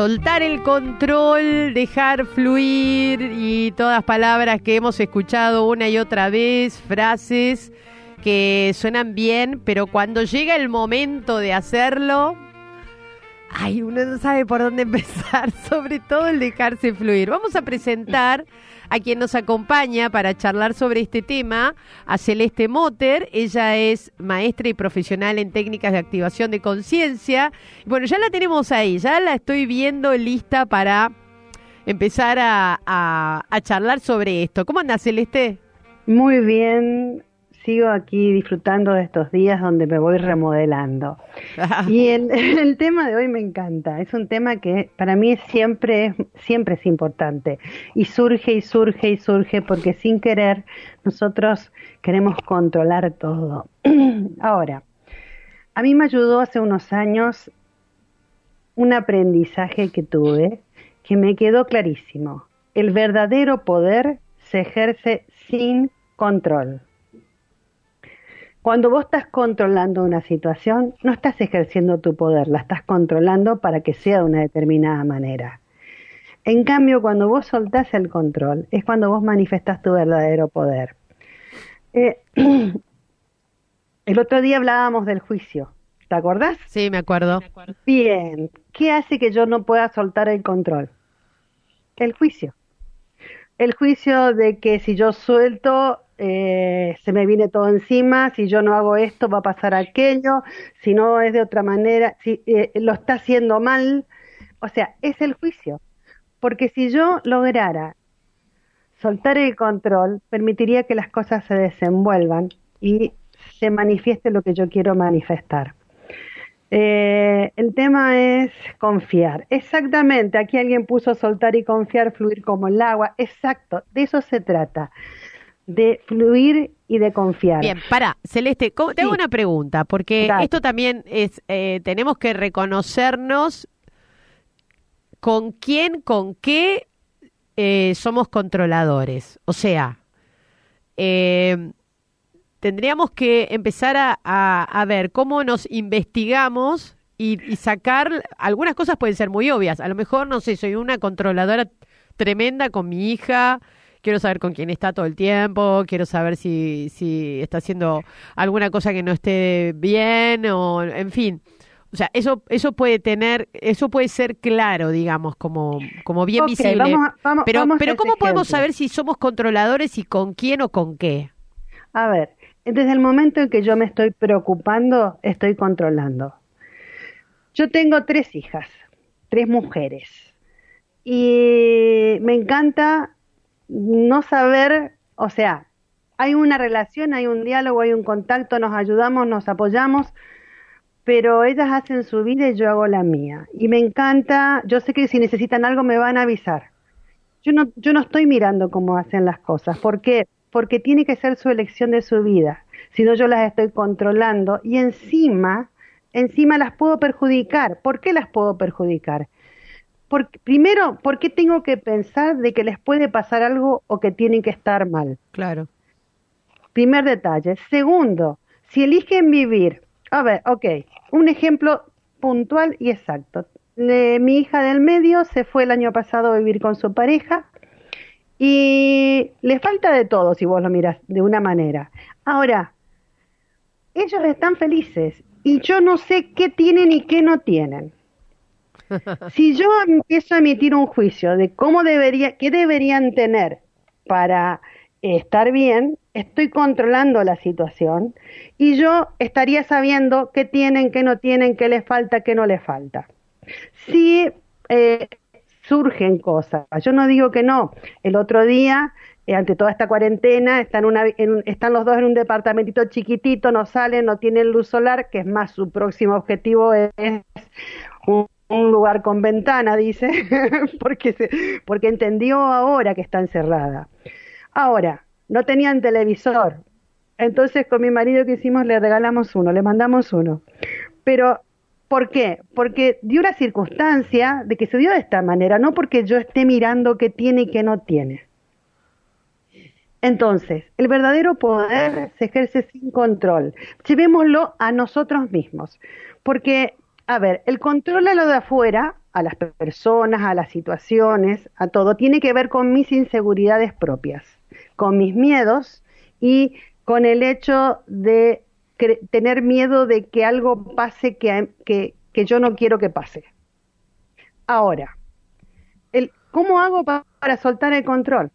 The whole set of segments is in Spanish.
Soltar el control, dejar fluir y todas palabras que hemos escuchado una y otra vez, frases que suenan bien, pero cuando llega el momento de hacerlo, ay, uno no sabe por dónde empezar, sobre todo el dejarse fluir. Vamos a presentar a quien nos acompaña para charlar sobre este tema, a Celeste Motter. Ella es maestra y profesional en técnicas de activación de conciencia. Bueno, ya la tenemos ahí, ya la estoy viendo lista para empezar a, a charlar sobre esto. ¿Cómo anda Celeste? Muy bien, sigo aquí disfrutando de estos días donde me voy remodelando. y el, el, tema de hoy me encanta. Es un tema que para mí siempre, siempre es importante. Y surge y surge y surge porque sin querer nosotros queremos controlar todo. Ahora, a mí me ayudó hace unos años un aprendizaje que tuve que me quedó clarísimo. El verdadero poder se ejerce sin control. Cuando vos estás controlando una situación, no estás ejerciendo tu poder, la estás controlando para que sea de una determinada manera. En cambio, cuando vos soltás el control, es cuando vos manifestás tu verdadero poder. Eh, el otro día hablábamos del juicio, ¿te acordás? Sí, me acuerdo. Bien, ¿qué hace que yo no pueda soltar el control? El juicio. El juicio de que si yo suelto eh, se me viene todo encima, si yo no hago esto va a pasar aquello, si no es de otra manera, si eh, lo está haciendo mal, o sea, es el juicio. Porque si yo lograra soltar el control, permitiría que las cosas se desenvuelvan y se manifieste lo que yo quiero manifestar. Eh, el tema es confiar. Exactamente, aquí alguien puso soltar y confiar, fluir como el agua. Exacto, de eso se trata de fluir y de confiar. Bien, para, Celeste, tengo una pregunta, porque esto también es, eh, tenemos que reconocernos con quién, con qué eh, somos controladores. O sea, eh, tendríamos que empezar a, a, ver cómo nos investigamos y, y, sacar, algunas cosas pueden ser muy obvias, a lo mejor, no sé, soy una controladora tremenda con mi hija, quiero saber con quién está todo el tiempo, quiero saber si, si está haciendo alguna cosa que no esté bien o en fin. O sea, eso eso puede tener, eso puede ser claro, digamos, como, como bien visible. pero pero ¿cómo podemos saber si somos controladores y con quién o con qué? A ver, desde el momento en que yo me estoy preocupando, estoy controlando. Yo tengo tres hijas, tres mujeres. Y me encanta no saber, o sea, hay una relación, hay un diálogo, hay un contacto, nos ayudamos, nos apoyamos, pero ellas hacen su vida y yo hago la mía. Y me encanta, yo sé que si necesitan algo me van a avisar. Yo no, yo no estoy mirando cómo hacen las cosas. ¿Por qué? Porque tiene que ser su elección de su vida. Si no, yo las estoy controlando y encima, encima las puedo perjudicar. ¿Por qué las puedo perjudicar? Primero, ¿por qué tengo que pensar de que les puede pasar algo o que tienen que estar mal? Claro. Primer detalle. Segundo, si eligen vivir, a ver, ok, un ejemplo puntual y exacto. mi hija del medio se fue el año pasado a vivir con su pareja y le falta de todo si vos lo miras de una manera. Ahora, ellos están felices y yo no sé qué tienen y qué no tienen. Si yo empiezo a emitir un juicio de cómo debería, qué deberían tener para estar bien, estoy controlando la situación y yo estaría sabiendo qué tienen, qué no tienen, qué les falta, qué no les falta. Si eh, surgen cosas, yo no digo que no. El otro día, eh, ante toda esta cuarentena, están, una, están los dos en un departamentito chiquitito, no salen, no tienen luz solar, que es más su próximo objetivo es un un lugar con ventana, dice, porque, se, porque entendió ahora que está encerrada. Ahora, no tenían televisor. Entonces con mi marido que hicimos le regalamos uno, le mandamos uno. Pero ¿Por qué? Porque dio la circunstancia de que se dio de esta manera, no porque yo esté mirando qué tiene y qué no tiene. Entonces, el verdadero poder se ejerce sin control. Llevémoslo a nosotros mismos. Porque, a ver, el control a lo de afuera, a las personas, a las situaciones, a todo, tiene que ver con mis inseguridades propias, con mis miedos y con el hecho de tener miedo de que algo pase que, que, yo no quiero que pase. Ahora, el, ¿cómo hago para soltar el control?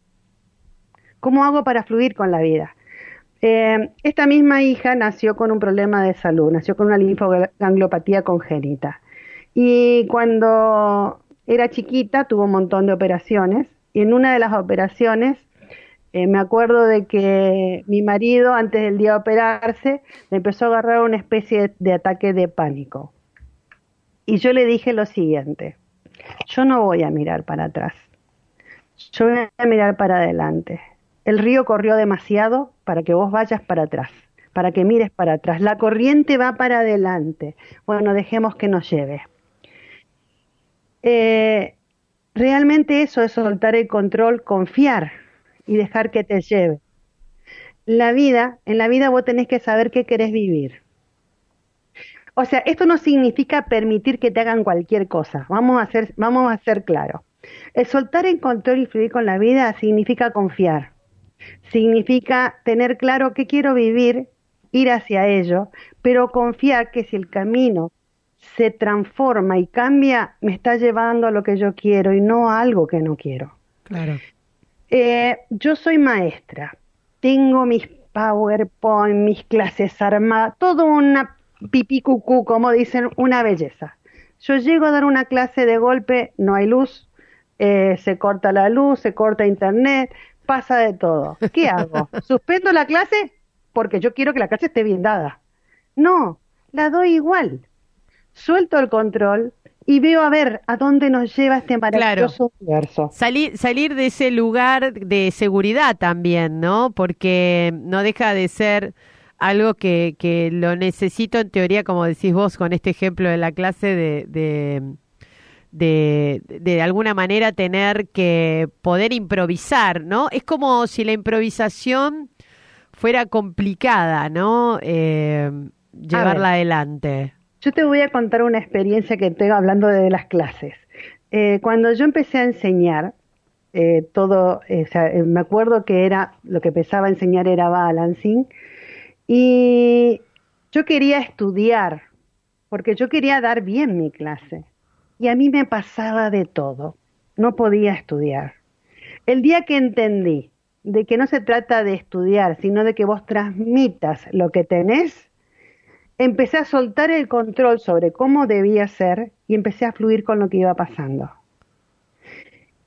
¿Cómo hago para fluir con la vida? Eh, esta misma hija nació con un problema de salud, nació con una linfogangliopatía congénita. Y cuando era chiquita tuvo un montón de operaciones y en una de las operaciones eh, me acuerdo de que mi marido, antes del día de operarse, me empezó a agarrar una especie de, ataque de pánico. Y yo le dije lo siguiente, yo no voy a mirar para atrás, yo voy a mirar para adelante. El río corrió demasiado para que vos vayas para atrás, para que mires para atrás. La corriente va para adelante. Bueno, dejemos que nos lleve. Eh, realmente eso es soltar el control, confiar y dejar que te lleve. La vida, en la vida vos tenés que saber qué querés vivir. O sea, esto no significa permitir que te hagan cualquier cosa. Vamos a ser, vamos a ser claros. El soltar el control y fluir con la vida significa confiar. Significa tener claro qué quiero vivir, ir hacia ello, pero confiar que si el camino se transforma y cambia, me está llevando a lo que yo quiero y no a algo que no quiero. Claro. Eh, yo soy maestra, tengo mis PowerPoint, mis clases armadas, todo una pipí cucú, como dicen, una belleza. Yo llego a dar una clase de golpe, no hay luz, eh, se corta la luz, se corta internet, pasa de todo. ¿Qué hago? ¿Suspendo la clase? Porque yo quiero que la clase esté bien dada. No, la doy igual. Suelto el control, y veo a ver a dónde nos lleva este maravilloso universo. Salir, salir de ese lugar de seguridad también, ¿no? Porque no deja de ser algo que, que lo necesito en teoría, como decís vos con este ejemplo de la clase, de, de, de, de alguna manera tener que poder improvisar, ¿no? Es como si la improvisación fuera complicada, ¿no? Eh, llevarla adelante. Yo te voy a contar una experiencia que tengo hablando de las clases. Eh, cuando yo empecé a enseñar, eh, todo, eh, me acuerdo que era, lo que empezaba a enseñar era balancing, y yo quería estudiar, porque yo quería dar bien mi clase, y a mí me pasaba de todo, no podía estudiar. El día que entendí de que no se trata de estudiar, sino de que vos transmitas lo que tenés, empecé a soltar el control sobre cómo debía ser y empecé a fluir con lo que iba pasando.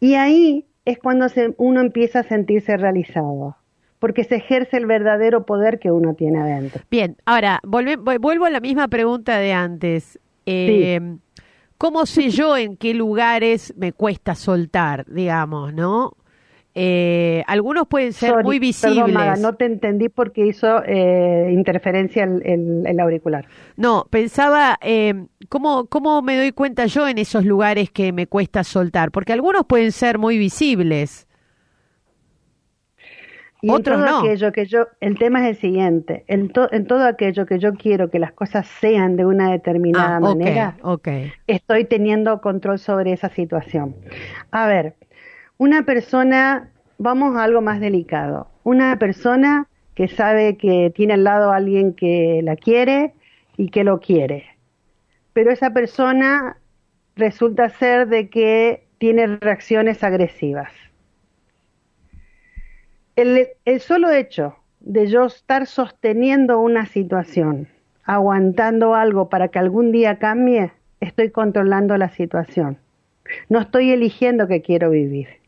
Y ahí es cuando uno empieza a sentirse realizado, porque se ejerce el verdadero poder que uno tiene adentro. Bien, ahora vuelvo a la misma pregunta de antes. Eh, ¿Cómo sé yo en qué lugares me cuesta soltar, digamos, no? Eh, algunos pueden ser muy visibles. no te entendí porque hizo eh, interferencia el, auricular. No, pensaba, eh, ¿cómo, ¿cómo me doy cuenta yo en esos lugares que me cuesta soltar? Porque algunos pueden ser muy visibles. Y Otros todo aquello que yo, el tema es el siguiente, en, en, todo aquello que yo quiero que las cosas sean de una determinada ah, manera, estoy teniendo control sobre esa situación. A ver, una persona, vamos a algo más delicado, una persona que sabe que tiene al lado a alguien que la quiere y que lo quiere, pero esa persona resulta ser de que tiene reacciones agresivas. El, solo hecho de yo estar sosteniendo una situación, aguantando algo para que algún día cambie, estoy controlando la situación. No estoy eligiendo que quiero vivir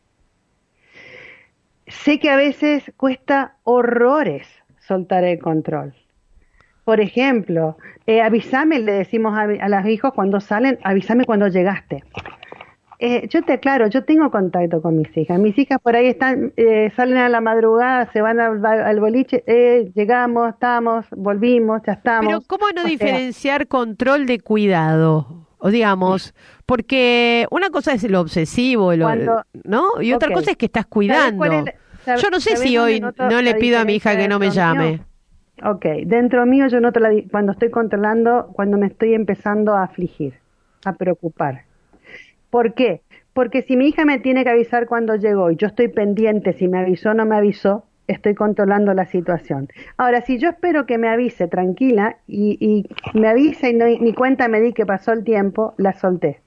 sé que a veces cuesta horrores soltar el control. Por ejemplo, eh, avísame, le decimos a, los hijos cuando salen, avísame cuando llegaste. Eh, yo te aclaro, yo tengo contacto con mis hijas. Mis hijas por ahí están, eh, salen a la madrugada, se van al, boliche, eh, llegamos, estamos, volvimos, ya estamos. Pero ¿cómo no diferenciar control de cuidado? O digamos, porque una cosa es lo obsesivo, ¿no? Y otra cosa es que estás cuidando. yo no sé si hoy no le pido a mi hija que no me llame. Ok, dentro mío yo noto la, cuando estoy controlando, cuando me estoy empezando a afligir, a preocupar. ¿Por qué? Porque si mi hija me tiene que avisar cuando llegó y yo estoy pendiente si me avisó o no me avisó, estoy controlando la situación. Ahora, si yo espero que me avise tranquila y, me avisa y no, ni cuenta me di que pasó el tiempo, la solté.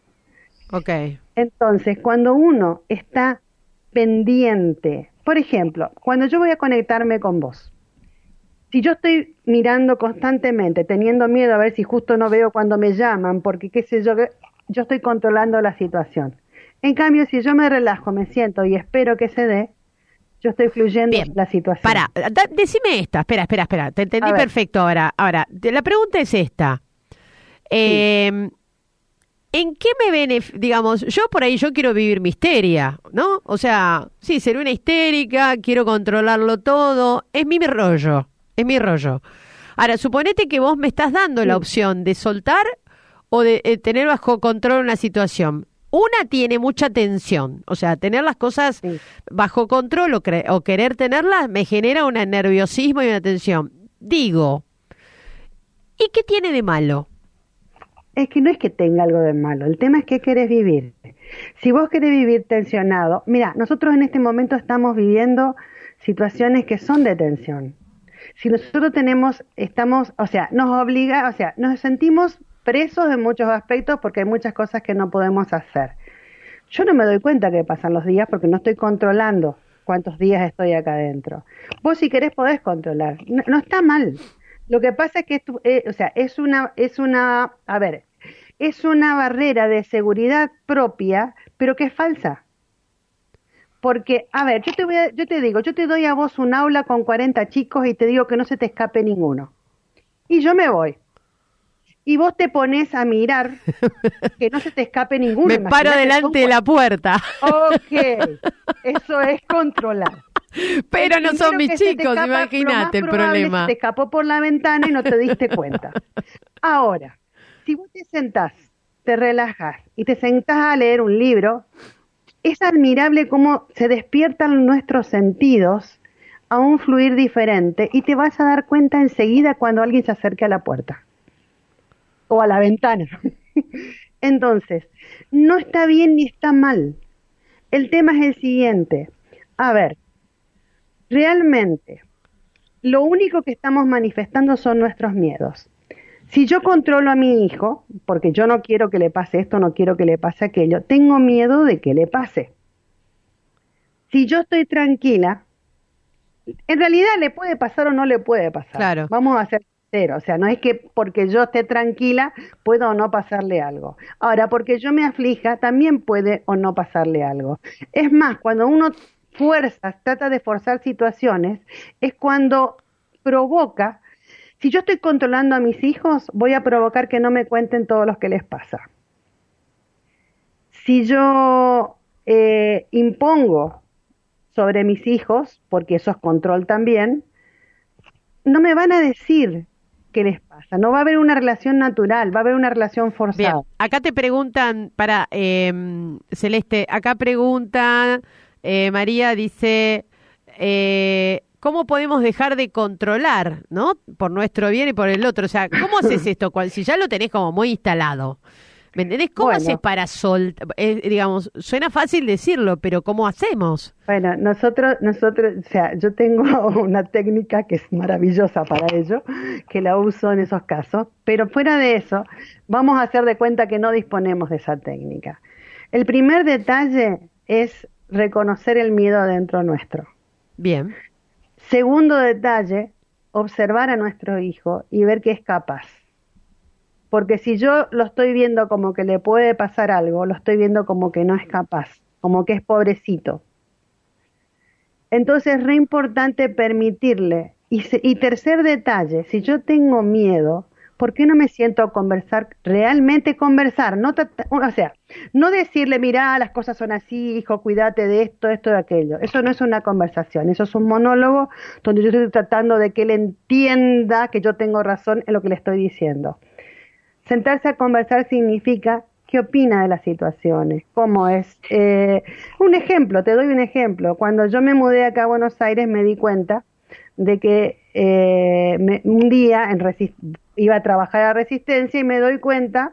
Ok. Entonces, cuando uno está pendiente, por ejemplo, cuando yo voy a conectarme con vos, si yo estoy mirando constantemente, teniendo miedo a ver si justo no veo cuando me llaman, porque qué sé yo, yo estoy controlando la situación. En cambio, si yo me relajo, me siento y espero que se dé, yo estoy fluyendo la situación. Para, decime esta, espera, espera, espera, te entendí perfecto ahora. Ahora, la pregunta es esta. Em, ¿En qué me beneficia? Digamos, yo por ahí yo quiero vivir mi histeria, ¿no? O sea, sí, ser una histérica, quiero controlarlo todo, es mi rollo. Es mi rollo. Ahora, suponete que vos me estás dando la opción de soltar o de eh, tener bajo control una situación. Una tiene mucha tensión, o sea, tener las cosas bajo control o, o querer tenerlas me genera un nerviosismo y una tensión. Digo, ¿y qué tiene de malo? Es que no es que tenga algo de malo, el tema es que querés vivir. Si vos querés vivir tensionado, mira, nosotros en este momento estamos viviendo situaciones que son de tensión si nosotros tenemos, estamos, o sea, nos obliga, o sea, nos sentimos presos en muchos aspectos porque hay muchas cosas que no podemos hacer. Yo no me doy cuenta que pasan los días porque no estoy controlando cuántos días estoy acá adentro. Vos si querés podés controlar, no, está mal. Lo que pasa es que, eh, o sea, es una, es una, a ver, es una barrera de seguridad propia, pero que es falsa. Porque, a ver, yo te, voy a, yo te digo, yo te doy a vos un aula con 40 chicos y te digo que no se te escape ninguno. Y yo me voy. Y vos te pones a mirar que no se te escape ninguno. Me paro delante de la puerta. Ok, eso es controlar. Pero no son mis chicos, imagínate el problema. te escapó por la ventana y no te diste cuenta. Ahora, si vos te sentás, te relajas y te sentás a leer un libro, es admirable cómo se despiertan nuestros sentidos a un fluir diferente y te vas a dar cuenta enseguida cuando alguien se acerque a la puerta o a la ventana. Entonces, no está bien ni está mal. El tema es el siguiente. A ver, realmente, lo único que estamos manifestando son nuestros miedos. Si yo controlo a mi hijo, porque yo no quiero que le pase esto, no quiero que le pase aquello, tengo miedo de que le pase. Si yo estoy tranquila, en realidad le puede pasar o no le puede pasar. Claro. Vamos a ser o sea, no es que porque yo esté tranquila puedo o no pasarle algo. Ahora, porque yo me aflija, también puede o no pasarle algo. Es más, cuando uno fuerza, trata de forzar situaciones, es cuando provoca si yo estoy controlando a mis hijos, voy a provocar que no me cuenten todo lo que les pasa. Si yo eh, impongo sobre mis hijos, porque eso es control también, no me van a decir qué les pasa. No va a haber una relación natural, va a haber una relación forzada. acá te preguntan, para em, Celeste, acá pregunta eh, María, dice, eh, ¿cómo podemos dejar de controlar, ¿no? Por nuestro bien y por el otro. O sea, ¿cómo haces esto? Si ya lo tenés como muy instalado. ¿Me entendés? ¿Cómo haces para soltar? Eh, digamos, suena fácil decirlo, pero ¿cómo hacemos? Bueno, nosotros, nosotros, o sea, yo tengo una técnica que es maravillosa para ello, que la uso en esos casos, pero fuera de eso, vamos a hacer de cuenta que no disponemos de esa técnica. El primer detalle es reconocer el miedo dentro nuestro. Bien. Segundo detalle, observar a nuestro hijo y ver que es capaz. Porque si yo lo estoy viendo como que le puede pasar algo, lo estoy viendo como que no es capaz, como que es pobrecito. Entonces es re importante permitirle. Y, y tercer detalle, si yo tengo miedo, ¿por qué no me siento a conversar, realmente conversar? No o sea, no decirle, mira, las cosas son así, hijo, cuídate de esto, esto, de aquello. Eso no es una conversación, eso es un monólogo donde yo estoy tratando de que él entienda que yo tengo razón en lo que le estoy diciendo. Sentarse a conversar significa qué opina de las situaciones, cómo es. Eh, un ejemplo, te doy un ejemplo. Cuando yo me mudé acá a Buenos Aires me di cuenta de que eh, un día en iba a trabajar a Resistencia y me doy cuenta,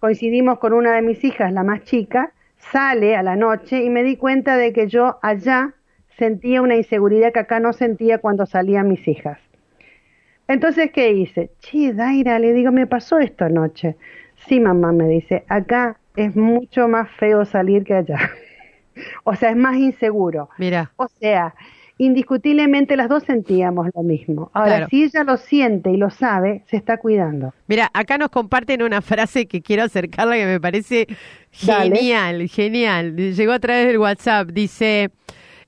coincidimos con una de mis hijas, la más chica, sale a la noche y me di cuenta de que yo allá sentía una inseguridad que acá no sentía cuando salían mis hijas. Entonces, ¿qué hice? Che, Daira, le digo, me pasó esto anoche. Sí, mamá, me dice, acá es mucho más feo salir que allá. o sea, es más inseguro. Mira. O sea, indiscutiblemente las dos sentíamos lo mismo. Ahora, si ella lo siente y lo sabe, se está cuidando. Mira, acá nos comparten una frase que quiero acercarla que me parece genial, genial. Llegó a través del WhatsApp. Dice,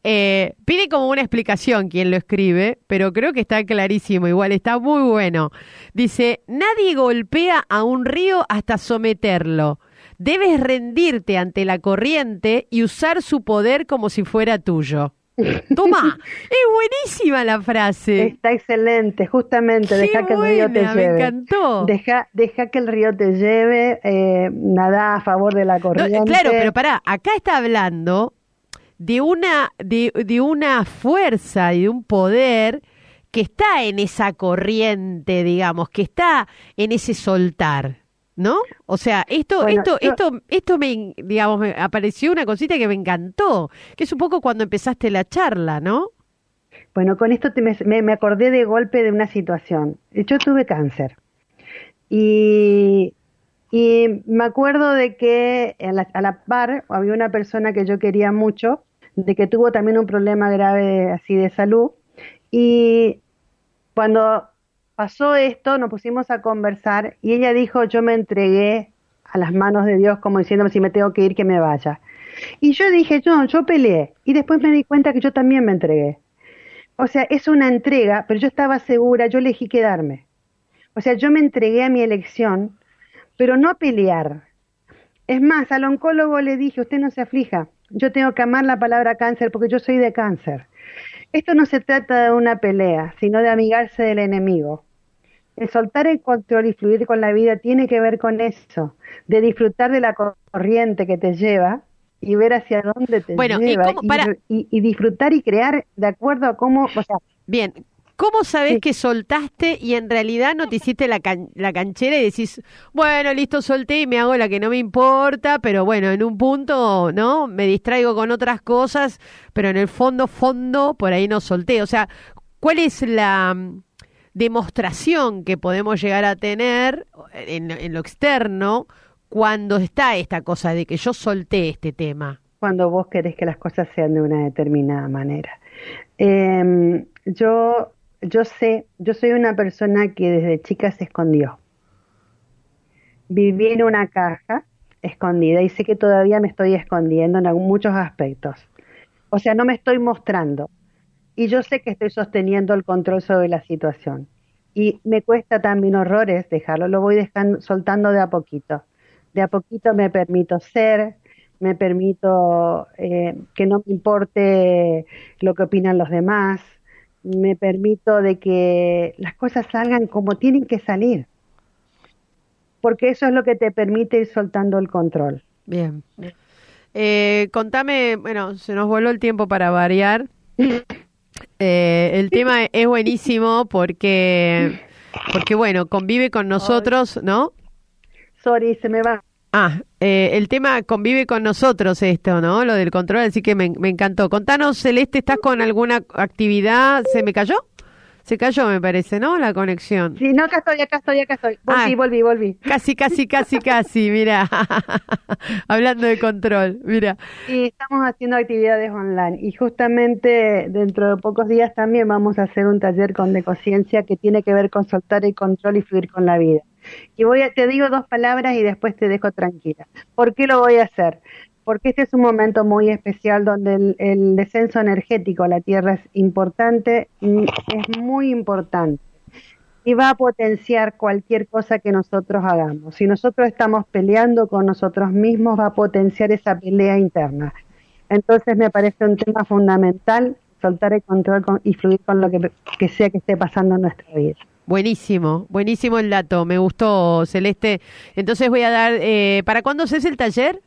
eh, pide como una explicación quien lo escribe, pero creo que está clarísimo, igual está muy bueno. Dice, nadie golpea a un río hasta someterlo. Debes rendirte ante la corriente y usar su poder como si fuera tuyo. Toma, es buenísima la frase. Está excelente, justamente, deja que el río te lleve. Me encantó. Deja, deja que el río te lleve, eh, nada a favor de la corriente. claro, pero pará, acá está hablando de una, de, de una fuerza y de un poder que está en esa corriente, digamos, que está en ese soltar. ¿no? O sea, esto, esto, esto, esto me, digamos, me apareció una cosita que me encantó, que es un poco cuando empezaste la charla, ¿no? Bueno, con esto me, me, acordé de golpe de una situación. Yo tuve cáncer y, y me acuerdo de que a la, a la par había una persona que yo quería mucho, de que tuvo también un problema grave así de salud y cuando pasó esto, nos pusimos a conversar y ella dijo, yo me entregué a las manos de Dios como diciéndome si me tengo que ir, que me vaya. Y yo dije, yo, yo peleé. Y después me di cuenta que yo también me entregué. O sea, es una entrega, pero yo estaba segura, yo elegí quedarme. O sea, yo me entregué a mi elección, pero no pelear. Es más, al oncólogo le dije, usted no se aflija, yo tengo que amar la palabra cáncer porque yo soy de cáncer. Esto no se trata de una pelea, sino de amigarse del enemigo. El soltar el control y fluir con la vida tiene que ver con eso, de disfrutar de la corriente que te lleva y ver hacia dónde te lleva y, disfrutar y crear de acuerdo a cómo, o sea, bien, ¿Cómo sabes que soltaste y en realidad no te hiciste la, la, canchera y decís, bueno, listo, solté y me hago la que no me importa, pero bueno, en un punto, ¿no? Me distraigo con otras cosas, pero en el fondo, fondo, por ahí no solté. O sea, ¿cuál es la, demostración que podemos llegar a tener en, lo externo cuando está esta cosa de que yo solté este tema. Cuando vos querés que las cosas sean de una determinada manera. Em, yo, yo sé, yo soy una persona que desde chica se escondió. Viví en una caja escondida y sé que todavía me estoy escondiendo en muchos aspectos. O sea, no me estoy mostrando y yo sé que estoy sosteniendo el control sobre la situación. Y me cuesta también horrores dejarlo, lo voy dejando, soltando de a poquito. De a poquito me permito ser, me permito eh, que no me importe lo que opinan los demás, me permito de que las cosas salgan como tienen que salir, porque eso es lo que te permite ir soltando el control. Bien. Eh, contame, bueno, se nos voló el tiempo para variar. Eh, el tema es buenísimo porque, porque bueno, convive con nosotros, ¿no? Sorry, se me va. Ah, eh, el tema convive con nosotros esto, ¿no? Lo del control, así que me, me encantó. Contanos, Celeste, ¿estás con alguna actividad? ¿Se me cayó? Se cayó, me parece, ¿no? La conexión. Sí, no, acá estoy, acá estoy, acá estoy. Volví, ah, volví, volví. Casi, casi, casi, casi, mira. Hablando de control, mira. Sí, estamos haciendo actividades online y justamente dentro de pocos días también vamos a hacer un taller con Decociencia que tiene que ver con soltar el control y fluir con la vida. Y voy a, te digo dos palabras y después te dejo tranquila. ¿Por qué lo voy a hacer? porque este es un momento muy especial donde el, descenso energético a la Tierra es importante, es muy importante. y va a potenciar cualquier cosa que nosotros hagamos. Si nosotros estamos peleando con nosotros mismos, va a potenciar esa pelea interna. Entonces me parece un tema fundamental soltar el control y fluir con lo que, sea que esté pasando en nuestra vida. Buenísimo, buenísimo el dato, me gustó Celeste. Entonces voy a dar, eh, ¿para cuándo hace el taller?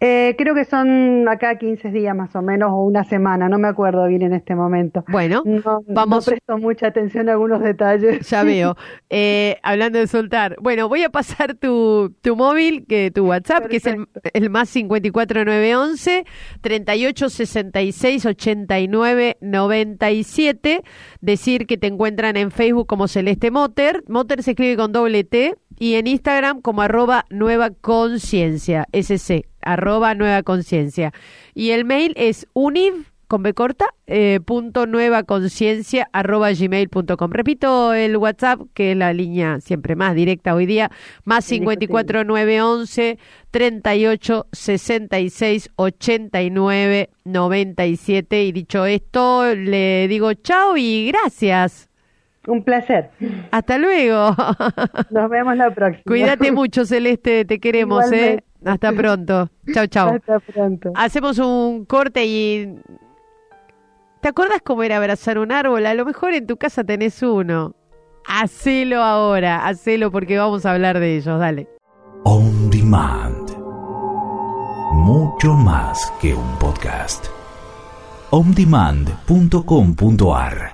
Eh, creo que son acá 15 días más o menos o una semana, no me acuerdo bien en este momento. Bueno, no, vamos. No presto mucha atención a algunos detalles. Ya veo. Eh, hablando de soltar, bueno, voy a pasar tu, tu móvil, que tu WhatsApp, que es el, el más 54911 3866 89 97. Decir que te encuentran en Facebook como Celeste Motter. Motter se escribe con doble T y en Instagram como arroba nueva conciencia, SC, arroba nueva conciencia. Y el mail es univ con B corta, eh, punto nueva conciencia arroba gmail.com. Repito el WhatsApp, que es la línea siempre más directa hoy día, más 54 911 38 66 89 97. Y dicho esto, le digo chao y gracias. Un placer. Hasta luego. Nos vemos la próxima. Cuídate mucho, Celeste, te queremos, ¿eh? Hasta pronto. Chao, chao. Hasta pronto. Hacemos un corte y ¿Te acuerdas cómo era abrazar un árbol? A lo mejor en tu casa tenés uno. Hacelo ahora, hacelo porque vamos a hablar de ellos, dale. On Demand. Mucho más que un podcast. ondemand.com.ar